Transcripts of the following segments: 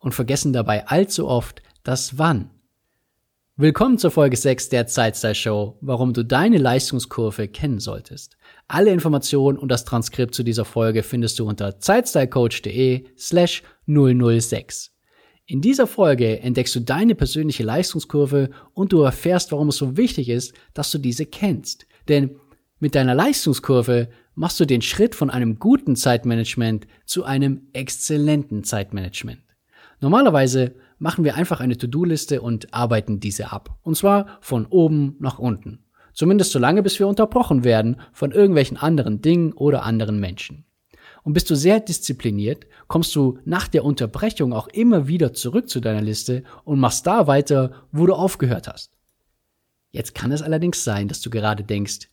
und vergessen dabei allzu oft das Wann. Willkommen zur Folge 6 der Zeitstyle Show, warum du deine Leistungskurve kennen solltest. Alle Informationen und das Transkript zu dieser Folge findest du unter zeitstylecoach.de slash 006. In dieser Folge entdeckst du deine persönliche Leistungskurve und du erfährst, warum es so wichtig ist, dass du diese kennst. Denn mit deiner Leistungskurve machst du den Schritt von einem guten Zeitmanagement zu einem exzellenten Zeitmanagement. Normalerweise machen wir einfach eine To-Do-Liste und arbeiten diese ab. Und zwar von oben nach unten. Zumindest so lange, bis wir unterbrochen werden von irgendwelchen anderen Dingen oder anderen Menschen. Und bist du sehr diszipliniert, kommst du nach der Unterbrechung auch immer wieder zurück zu deiner Liste und machst da weiter, wo du aufgehört hast. Jetzt kann es allerdings sein, dass du gerade denkst,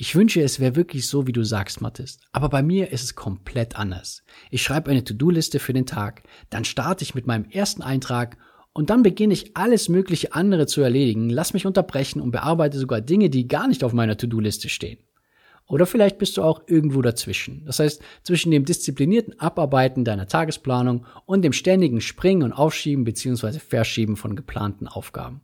ich wünsche, es wäre wirklich so, wie du sagst, Mathis. Aber bei mir ist es komplett anders. Ich schreibe eine To-Do-Liste für den Tag, dann starte ich mit meinem ersten Eintrag und dann beginne ich alles mögliche andere zu erledigen, lass mich unterbrechen und bearbeite sogar Dinge, die gar nicht auf meiner To-Do-Liste stehen. Oder vielleicht bist du auch irgendwo dazwischen. Das heißt, zwischen dem disziplinierten Abarbeiten deiner Tagesplanung und dem ständigen Springen und Aufschieben bzw. Verschieben von geplanten Aufgaben.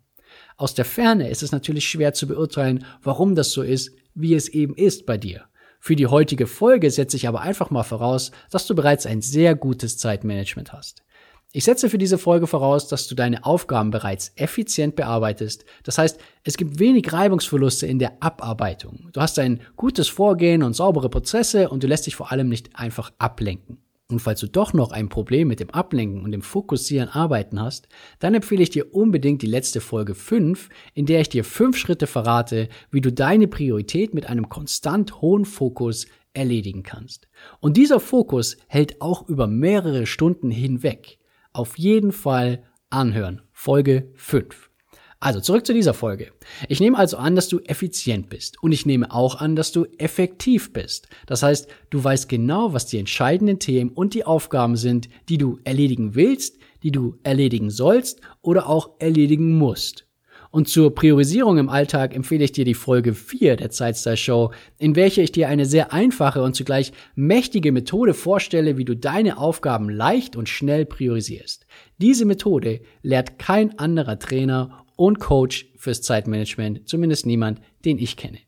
Aus der Ferne ist es natürlich schwer zu beurteilen, warum das so ist, wie es eben ist bei dir. Für die heutige Folge setze ich aber einfach mal voraus, dass du bereits ein sehr gutes Zeitmanagement hast. Ich setze für diese Folge voraus, dass du deine Aufgaben bereits effizient bearbeitest. Das heißt, es gibt wenig Reibungsverluste in der Abarbeitung. Du hast ein gutes Vorgehen und saubere Prozesse und du lässt dich vor allem nicht einfach ablenken. Und falls du doch noch ein Problem mit dem Ablenken und dem Fokussieren arbeiten hast, dann empfehle ich dir unbedingt die letzte Folge 5, in der ich dir 5 Schritte verrate, wie du deine Priorität mit einem konstant hohen Fokus erledigen kannst. Und dieser Fokus hält auch über mehrere Stunden hinweg. Auf jeden Fall anhören. Folge 5. Also zurück zu dieser Folge. Ich nehme also an, dass du effizient bist und ich nehme auch an, dass du effektiv bist. Das heißt, du weißt genau, was die entscheidenden Themen und die Aufgaben sind, die du erledigen willst, die du erledigen sollst oder auch erledigen musst. Und zur Priorisierung im Alltag empfehle ich dir die Folge 4 der Zeitstyle Show, in welcher ich dir eine sehr einfache und zugleich mächtige Methode vorstelle, wie du deine Aufgaben leicht und schnell priorisierst. Diese Methode lehrt kein anderer Trainer und Coach fürs Zeitmanagement, zumindest niemand, den ich kenne.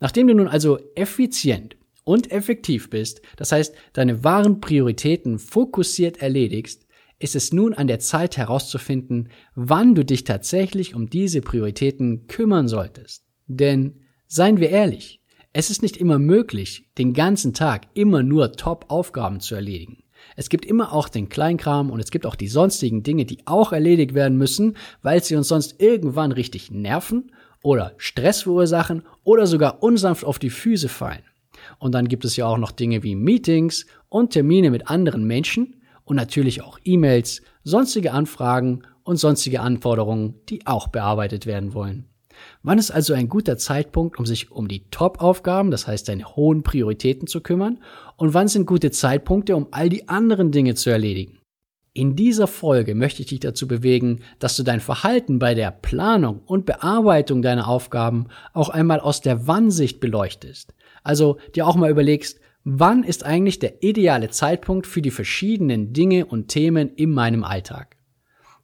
Nachdem du nun also effizient und effektiv bist, das heißt deine wahren Prioritäten fokussiert erledigst, ist es nun an der Zeit herauszufinden, wann du dich tatsächlich um diese Prioritäten kümmern solltest. Denn, seien wir ehrlich, es ist nicht immer möglich, den ganzen Tag immer nur Top-Aufgaben zu erledigen. Es gibt immer auch den Kleinkram und es gibt auch die sonstigen Dinge, die auch erledigt werden müssen, weil sie uns sonst irgendwann richtig nerven oder Stress verursachen oder sogar unsanft auf die Füße fallen. Und dann gibt es ja auch noch Dinge wie Meetings und Termine mit anderen Menschen und natürlich auch E-Mails, sonstige Anfragen und sonstige Anforderungen, die auch bearbeitet werden wollen. Wann ist also ein guter Zeitpunkt, um sich um die Top-Aufgaben, das heißt deine hohen Prioritäten zu kümmern? Und wann sind gute Zeitpunkte, um all die anderen Dinge zu erledigen? In dieser Folge möchte ich dich dazu bewegen, dass du dein Verhalten bei der Planung und Bearbeitung deiner Aufgaben auch einmal aus der Wann-Sicht beleuchtest. Also dir auch mal überlegst, wann ist eigentlich der ideale Zeitpunkt für die verschiedenen Dinge und Themen in meinem Alltag?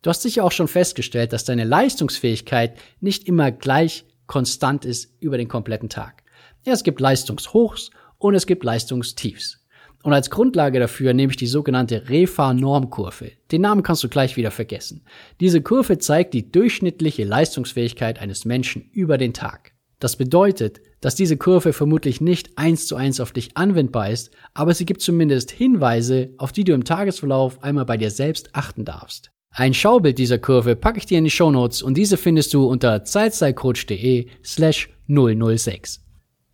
Du hast sicher auch schon festgestellt, dass deine Leistungsfähigkeit nicht immer gleich konstant ist über den kompletten Tag. Ja, es gibt Leistungshochs und es gibt Leistungstiefs. Und als Grundlage dafür nehme ich die sogenannte Refa-Normkurve. Den Namen kannst du gleich wieder vergessen. Diese Kurve zeigt die durchschnittliche Leistungsfähigkeit eines Menschen über den Tag. Das bedeutet, dass diese Kurve vermutlich nicht eins zu eins auf dich anwendbar ist, aber sie gibt zumindest Hinweise, auf die du im Tagesverlauf einmal bei dir selbst achten darfst. Ein Schaubild dieser Kurve packe ich dir in die Shownotes und diese findest du unter zeitzeitcoach.de slash 006.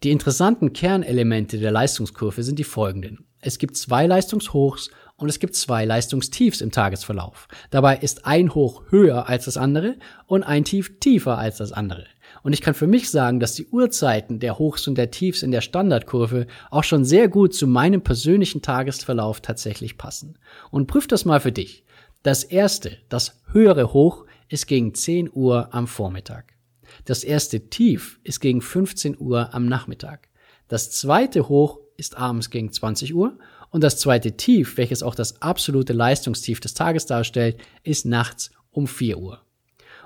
Die interessanten Kernelemente der Leistungskurve sind die folgenden. Es gibt zwei Leistungshochs und es gibt zwei Leistungstiefs im Tagesverlauf. Dabei ist ein Hoch höher als das andere und ein Tief tiefer als das andere. Und ich kann für mich sagen, dass die Uhrzeiten der Hochs und der Tiefs in der Standardkurve auch schon sehr gut zu meinem persönlichen Tagesverlauf tatsächlich passen. Und prüf das mal für dich. Das erste, das höhere Hoch, ist gegen 10 Uhr am Vormittag. Das erste Tief ist gegen 15 Uhr am Nachmittag. Das zweite Hoch ist abends gegen 20 Uhr und das zweite Tief, welches auch das absolute Leistungstief des Tages darstellt, ist nachts um 4 Uhr.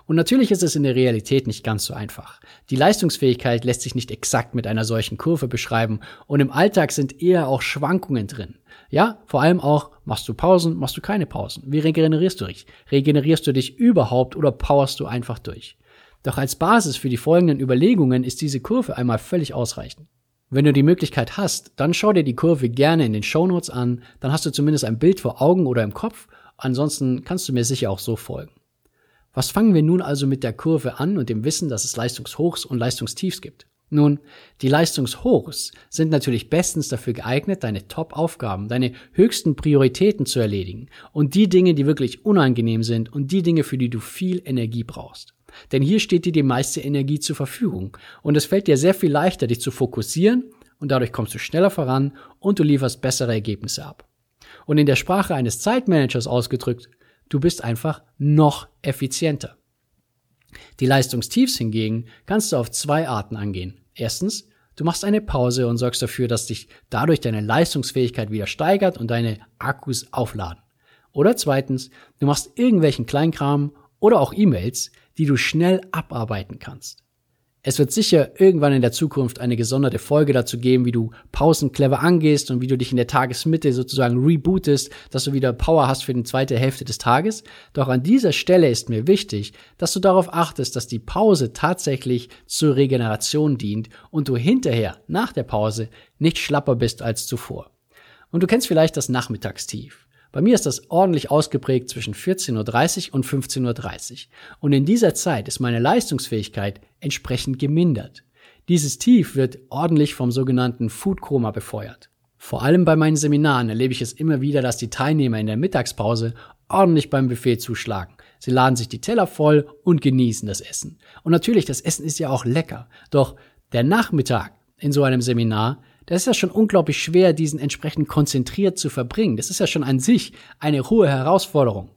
Und natürlich ist es in der Realität nicht ganz so einfach. Die Leistungsfähigkeit lässt sich nicht exakt mit einer solchen Kurve beschreiben und im Alltag sind eher auch Schwankungen drin. Ja, vor allem auch, machst du Pausen, machst du keine Pausen? Wie regenerierst du dich? Regenerierst du dich überhaupt oder powerst du einfach durch? Doch als Basis für die folgenden Überlegungen ist diese Kurve einmal völlig ausreichend. Wenn du die Möglichkeit hast, dann schau dir die Kurve gerne in den Shownotes an, dann hast du zumindest ein Bild vor Augen oder im Kopf, ansonsten kannst du mir sicher auch so folgen. Was fangen wir nun also mit der Kurve an und dem Wissen, dass es Leistungshochs und Leistungstiefs gibt? Nun, die Leistungshochs sind natürlich bestens dafür geeignet, deine Top-Aufgaben, deine höchsten Prioritäten zu erledigen und die Dinge, die wirklich unangenehm sind und die Dinge, für die du viel Energie brauchst. Denn hier steht dir die meiste Energie zur Verfügung und es fällt dir sehr viel leichter, dich zu fokussieren und dadurch kommst du schneller voran und du lieferst bessere Ergebnisse ab. Und in der Sprache eines Zeitmanagers ausgedrückt, Du bist einfach noch effizienter. Die Leistungstiefs hingegen kannst du auf zwei Arten angehen. Erstens, du machst eine Pause und sorgst dafür, dass dich dadurch deine Leistungsfähigkeit wieder steigert und deine Akkus aufladen. Oder zweitens, du machst irgendwelchen Kleinkram oder auch E-Mails, die du schnell abarbeiten kannst. Es wird sicher irgendwann in der Zukunft eine gesonderte Folge dazu geben, wie du Pausen clever angehst und wie du dich in der Tagesmitte sozusagen rebootest, dass du wieder Power hast für die zweite Hälfte des Tages. Doch an dieser Stelle ist mir wichtig, dass du darauf achtest, dass die Pause tatsächlich zur Regeneration dient und du hinterher, nach der Pause, nicht schlapper bist als zuvor. Und du kennst vielleicht das Nachmittagstief. Bei mir ist das ordentlich ausgeprägt zwischen 14.30 Uhr und 15.30 Uhr. Und in dieser Zeit ist meine Leistungsfähigkeit entsprechend gemindert. Dieses Tief wird ordentlich vom sogenannten Food Coma befeuert. Vor allem bei meinen Seminaren erlebe ich es immer wieder, dass die Teilnehmer in der Mittagspause ordentlich beim Buffet zuschlagen. Sie laden sich die Teller voll und genießen das Essen. Und natürlich, das Essen ist ja auch lecker. Doch der Nachmittag in so einem Seminar das ist ja schon unglaublich schwer, diesen entsprechend konzentriert zu verbringen. Das ist ja schon an sich eine hohe Herausforderung.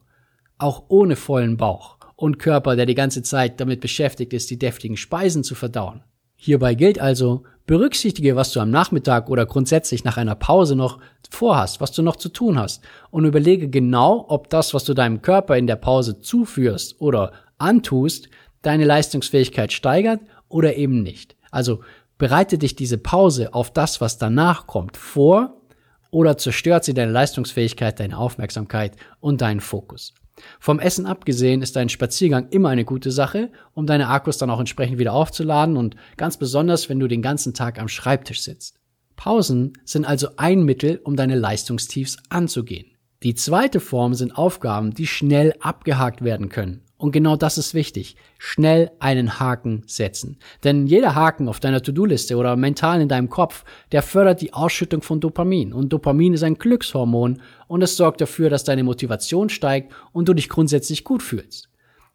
Auch ohne vollen Bauch und Körper, der die ganze Zeit damit beschäftigt ist, die deftigen Speisen zu verdauen. Hierbei gilt also, berücksichtige, was du am Nachmittag oder grundsätzlich nach einer Pause noch vorhast, was du noch zu tun hast und überlege genau, ob das, was du deinem Körper in der Pause zuführst oder antust, deine Leistungsfähigkeit steigert oder eben nicht. Also Bereite dich diese Pause auf das, was danach kommt, vor oder zerstört sie deine Leistungsfähigkeit, deine Aufmerksamkeit und deinen Fokus. Vom Essen abgesehen ist dein Spaziergang immer eine gute Sache, um deine Akkus dann auch entsprechend wieder aufzuladen und ganz besonders, wenn du den ganzen Tag am Schreibtisch sitzt. Pausen sind also ein Mittel, um deine Leistungstiefs anzugehen. Die zweite Form sind Aufgaben, die schnell abgehakt werden können und genau das ist wichtig. Schnell einen Haken setzen. Denn jeder Haken auf deiner To-Do-Liste oder mental in deinem Kopf, der fördert die Ausschüttung von Dopamin. Und Dopamin ist ein Glückshormon und es sorgt dafür, dass deine Motivation steigt und du dich grundsätzlich gut fühlst.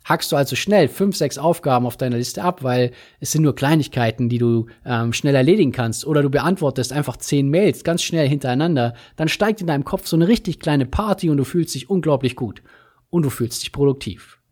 Hackst du also schnell fünf, sechs Aufgaben auf deiner Liste ab, weil es sind nur Kleinigkeiten, die du ähm, schnell erledigen kannst, oder du beantwortest einfach zehn Mails ganz schnell hintereinander, dann steigt in deinem Kopf so eine richtig kleine Party und du fühlst dich unglaublich gut. Und du fühlst dich produktiv.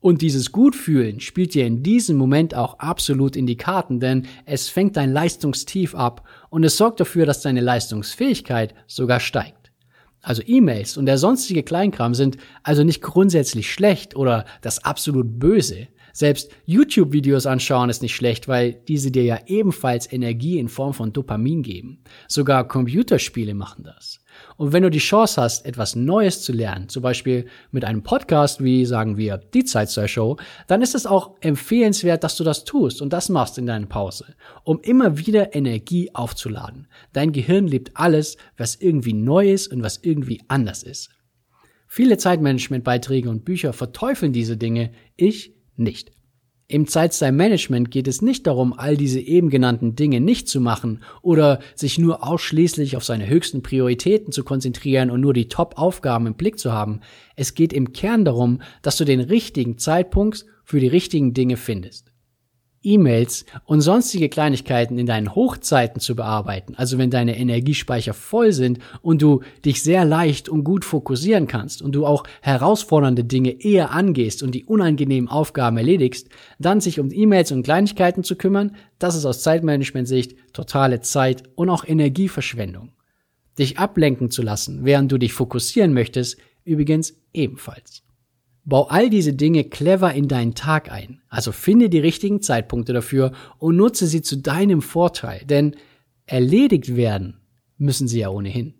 Und dieses Gutfühlen spielt dir in diesem Moment auch absolut in die Karten, denn es fängt dein Leistungstief ab und es sorgt dafür, dass deine Leistungsfähigkeit sogar steigt. Also E-Mails und der sonstige Kleinkram sind also nicht grundsätzlich schlecht oder das absolut Böse. Selbst YouTube-Videos anschauen ist nicht schlecht, weil diese dir ja ebenfalls Energie in Form von Dopamin geben. Sogar Computerspiele machen das. Und wenn du die Chance hast, etwas Neues zu lernen, zum Beispiel mit einem Podcast wie, sagen wir, die Zeitstyle Show, dann ist es auch empfehlenswert, dass du das tust und das machst in deiner Pause, um immer wieder Energie aufzuladen. Dein Gehirn liebt alles, was irgendwie neu ist und was irgendwie anders ist. Viele Zeitmanagement-Beiträge und Bücher verteufeln diese Dinge, ich nicht. Im Zeitstyle-Management geht es nicht darum, all diese eben genannten Dinge nicht zu machen oder sich nur ausschließlich auf seine höchsten Prioritäten zu konzentrieren und nur die Top-Aufgaben im Blick zu haben. Es geht im Kern darum, dass du den richtigen Zeitpunkt für die richtigen Dinge findest. E-Mails und sonstige Kleinigkeiten in deinen Hochzeiten zu bearbeiten, also wenn deine Energiespeicher voll sind und du dich sehr leicht und gut fokussieren kannst und du auch herausfordernde Dinge eher angehst und die unangenehmen Aufgaben erledigst, dann sich um E-Mails und Kleinigkeiten zu kümmern, das ist aus Zeitmanagement-Sicht totale Zeit und auch Energieverschwendung. Dich ablenken zu lassen, während du dich fokussieren möchtest, übrigens ebenfalls. Bau all diese Dinge clever in deinen Tag ein. Also finde die richtigen Zeitpunkte dafür und nutze sie zu deinem Vorteil. Denn erledigt werden müssen sie ja ohnehin.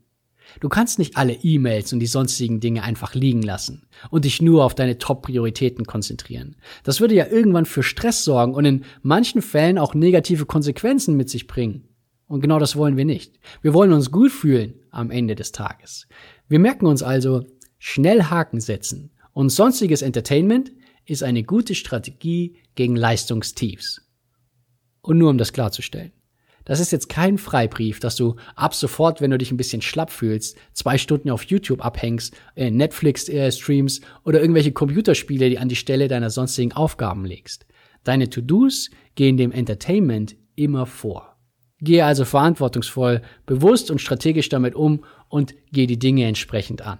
Du kannst nicht alle E-Mails und die sonstigen Dinge einfach liegen lassen und dich nur auf deine Top-Prioritäten konzentrieren. Das würde ja irgendwann für Stress sorgen und in manchen Fällen auch negative Konsequenzen mit sich bringen. Und genau das wollen wir nicht. Wir wollen uns gut fühlen am Ende des Tages. Wir merken uns also, schnell Haken setzen und sonstiges Entertainment ist eine gute Strategie gegen Leistungstiefs. Und nur um das klarzustellen. Das ist jetzt kein Freibrief, dass du ab sofort, wenn du dich ein bisschen schlapp fühlst, zwei Stunden auf YouTube abhängst, äh, Netflix-Streams oder irgendwelche Computerspiele, die an die Stelle deiner sonstigen Aufgaben legst. Deine To-Dos gehen dem Entertainment immer vor. Gehe also verantwortungsvoll, bewusst und strategisch damit um und gehe die Dinge entsprechend an.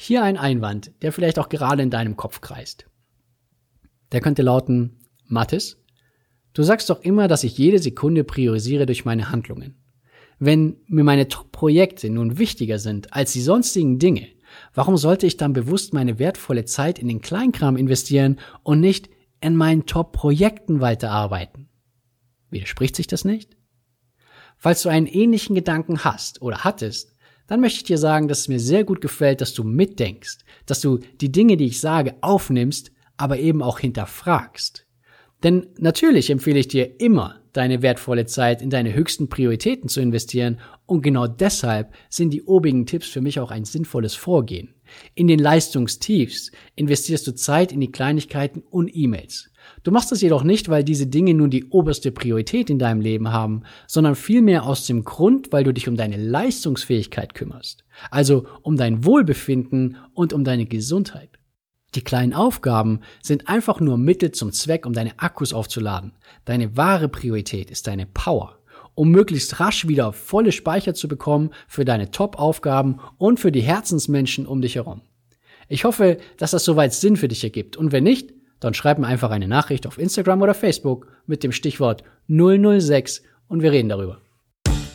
Hier ein Einwand, der vielleicht auch gerade in deinem Kopf kreist. Der könnte lauten, Mathis, du sagst doch immer, dass ich jede Sekunde priorisiere durch meine Handlungen. Wenn mir meine Top-Projekte nun wichtiger sind als die sonstigen Dinge, warum sollte ich dann bewusst meine wertvolle Zeit in den Kleinkram investieren und nicht in meinen Top-Projekten weiterarbeiten? Widerspricht sich das nicht? Falls du einen ähnlichen Gedanken hast oder hattest, dann möchte ich dir sagen, dass es mir sehr gut gefällt, dass du mitdenkst, dass du die Dinge, die ich sage, aufnimmst, aber eben auch hinterfragst. Denn natürlich empfehle ich dir immer, deine wertvolle Zeit in deine höchsten Prioritäten zu investieren und genau deshalb sind die obigen Tipps für mich auch ein sinnvolles Vorgehen. In den Leistungstiefs investierst du Zeit in die Kleinigkeiten und E-Mails. Du machst das jedoch nicht, weil diese Dinge nun die oberste Priorität in deinem Leben haben, sondern vielmehr aus dem Grund, weil du dich um deine Leistungsfähigkeit kümmerst. Also um dein Wohlbefinden und um deine Gesundheit. Die kleinen Aufgaben sind einfach nur Mittel zum Zweck, um deine Akkus aufzuladen. Deine wahre Priorität ist deine Power, um möglichst rasch wieder volle Speicher zu bekommen für deine Top-Aufgaben und für die Herzensmenschen um dich herum. Ich hoffe, dass das soweit Sinn für dich ergibt und wenn nicht, dann schreib mir einfach eine Nachricht auf Instagram oder Facebook mit dem Stichwort 006 und wir reden darüber.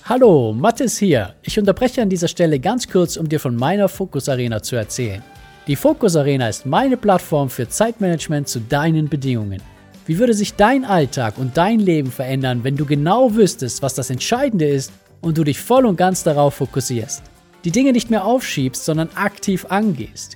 Hallo, Mathis hier. Ich unterbreche an dieser Stelle ganz kurz, um dir von meiner Fokus Arena zu erzählen. Die Fokus Arena ist meine Plattform für Zeitmanagement zu deinen Bedingungen. Wie würde sich dein Alltag und dein Leben verändern, wenn du genau wüsstest, was das Entscheidende ist und du dich voll und ganz darauf fokussierst? Die Dinge nicht mehr aufschiebst, sondern aktiv angehst.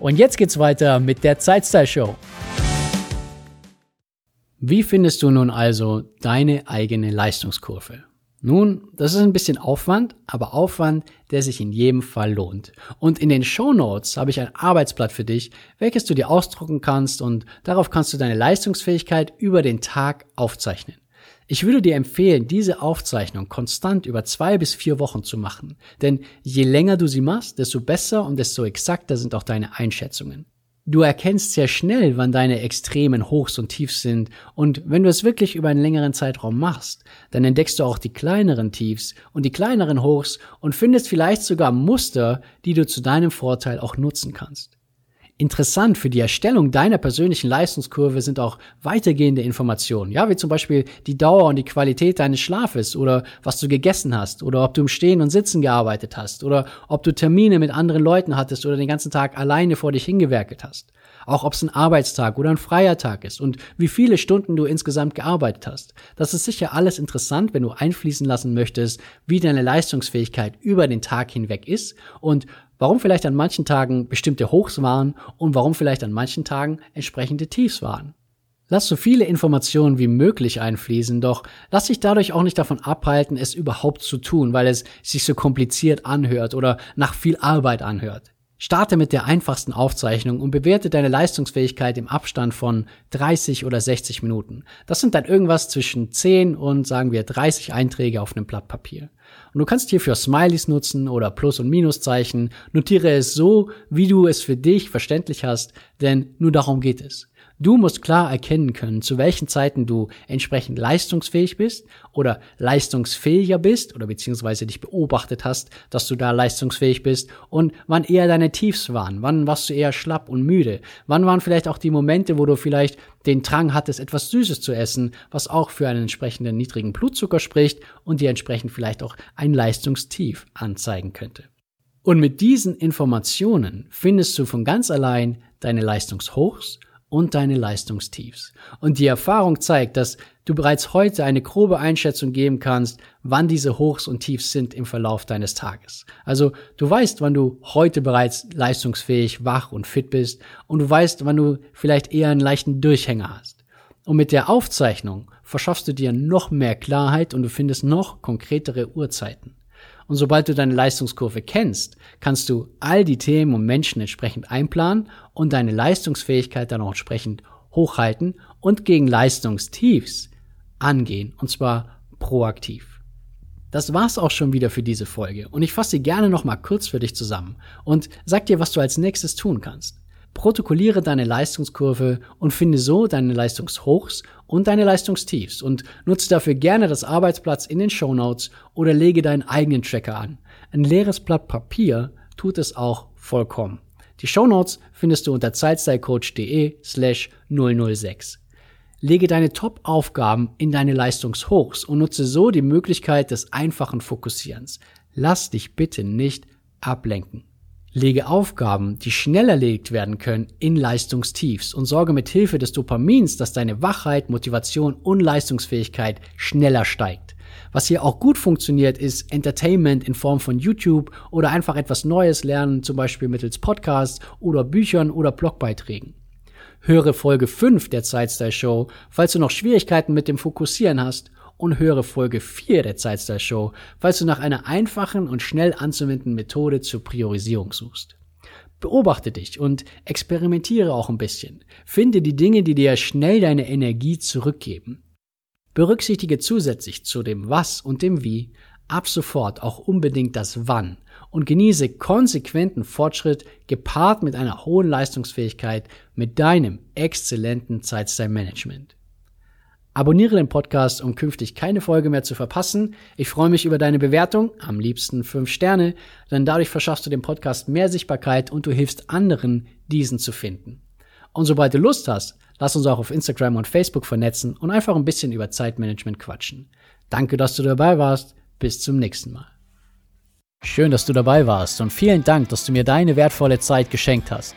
Und jetzt geht's weiter mit der Zeitstyle Show. Wie findest du nun also deine eigene Leistungskurve? Nun, das ist ein bisschen Aufwand, aber Aufwand, der sich in jedem Fall lohnt. Und in den Show Notes habe ich ein Arbeitsblatt für dich, welches du dir ausdrucken kannst und darauf kannst du deine Leistungsfähigkeit über den Tag aufzeichnen. Ich würde dir empfehlen, diese Aufzeichnung konstant über zwei bis vier Wochen zu machen. Denn je länger du sie machst, desto besser und desto exakter sind auch deine Einschätzungen. Du erkennst sehr schnell, wann deine extremen Hochs und Tiefs sind. Und wenn du es wirklich über einen längeren Zeitraum machst, dann entdeckst du auch die kleineren Tiefs und die kleineren Hochs und findest vielleicht sogar Muster, die du zu deinem Vorteil auch nutzen kannst. Interessant für die Erstellung deiner persönlichen Leistungskurve sind auch weitergehende Informationen, ja, wie zum Beispiel die Dauer und die Qualität deines Schlafes oder was du gegessen hast oder ob du im Stehen und Sitzen gearbeitet hast oder ob du Termine mit anderen Leuten hattest oder den ganzen Tag alleine vor dich hingewerkelt hast. Auch ob es ein Arbeitstag oder ein freier Tag ist und wie viele Stunden du insgesamt gearbeitet hast. Das ist sicher alles interessant, wenn du einfließen lassen möchtest, wie deine Leistungsfähigkeit über den Tag hinweg ist und warum vielleicht an manchen Tagen bestimmte Hochs waren und warum vielleicht an manchen Tagen entsprechende Tiefs waren. Lass so viele Informationen wie möglich einfließen, doch lass dich dadurch auch nicht davon abhalten, es überhaupt zu tun, weil es sich so kompliziert anhört oder nach viel Arbeit anhört. Starte mit der einfachsten Aufzeichnung und bewerte deine Leistungsfähigkeit im Abstand von 30 oder 60 Minuten. Das sind dann irgendwas zwischen 10 und sagen wir 30 Einträge auf einem Blatt Papier. Und du kannst hierfür Smileys nutzen oder Plus- und Minuszeichen. Notiere es so, wie du es für dich verständlich hast, denn nur darum geht es. Du musst klar erkennen können, zu welchen Zeiten du entsprechend leistungsfähig bist oder leistungsfähiger bist oder beziehungsweise dich beobachtet hast, dass du da leistungsfähig bist und wann eher deine Tiefs waren, wann warst du eher schlapp und müde, wann waren vielleicht auch die Momente, wo du vielleicht den Drang hattest, etwas Süßes zu essen, was auch für einen entsprechenden niedrigen Blutzucker spricht und dir entsprechend vielleicht auch ein Leistungstief anzeigen könnte. Und mit diesen Informationen findest du von ganz allein deine Leistungshochs und deine Leistungstiefs. Und die Erfahrung zeigt, dass du bereits heute eine grobe Einschätzung geben kannst, wann diese Hochs und Tiefs sind im Verlauf deines Tages. Also du weißt, wann du heute bereits leistungsfähig, wach und fit bist und du weißt, wann du vielleicht eher einen leichten Durchhänger hast. Und mit der Aufzeichnung verschaffst du dir noch mehr Klarheit und du findest noch konkretere Uhrzeiten. Und sobald du deine Leistungskurve kennst, kannst du all die Themen und Menschen entsprechend einplanen und deine Leistungsfähigkeit dann auch entsprechend hochhalten und gegen Leistungstiefs angehen. Und zwar proaktiv. Das war's auch schon wieder für diese Folge und ich fasse sie gerne nochmal kurz für dich zusammen und sag dir, was du als nächstes tun kannst. Protokolliere deine Leistungskurve und finde so deine Leistungshochs und deine Leistungstiefs und nutze dafür gerne das Arbeitsplatz in den Show Notes oder lege deinen eigenen Tracker an. Ein leeres Blatt Papier tut es auch vollkommen. Die Show Notes findest du unter zeitstylecoach.de slash 006. Lege deine Top-Aufgaben in deine Leistungshochs und nutze so die Möglichkeit des einfachen Fokussierens. Lass dich bitte nicht ablenken. Lege Aufgaben, die schnell erledigt werden können, in Leistungstiefs und sorge mit Hilfe des Dopamins, dass deine Wachheit, Motivation und Leistungsfähigkeit schneller steigt. Was hier auch gut funktioniert, ist Entertainment in Form von YouTube oder einfach etwas Neues lernen, zum Beispiel mittels Podcasts oder Büchern oder Blogbeiträgen. Höre Folge 5 der Zeitstyle Show, falls du noch Schwierigkeiten mit dem Fokussieren hast und höre Folge 4 der Zeitstyle Show, falls du nach einer einfachen und schnell anzuwendenden Methode zur Priorisierung suchst. Beobachte dich und experimentiere auch ein bisschen. Finde die Dinge, die dir schnell deine Energie zurückgeben. Berücksichtige zusätzlich zu dem Was und dem Wie ab sofort auch unbedingt das Wann und genieße konsequenten Fortschritt gepaart mit einer hohen Leistungsfähigkeit mit deinem exzellenten Zeitstyle-Management. Abonniere den Podcast, um künftig keine Folge mehr zu verpassen. Ich freue mich über deine Bewertung, am liebsten fünf Sterne, denn dadurch verschaffst du dem Podcast mehr Sichtbarkeit und du hilfst anderen, diesen zu finden. Und sobald du Lust hast, lass uns auch auf Instagram und Facebook vernetzen und einfach ein bisschen über Zeitmanagement quatschen. Danke, dass du dabei warst. Bis zum nächsten Mal. Schön, dass du dabei warst und vielen Dank, dass du mir deine wertvolle Zeit geschenkt hast.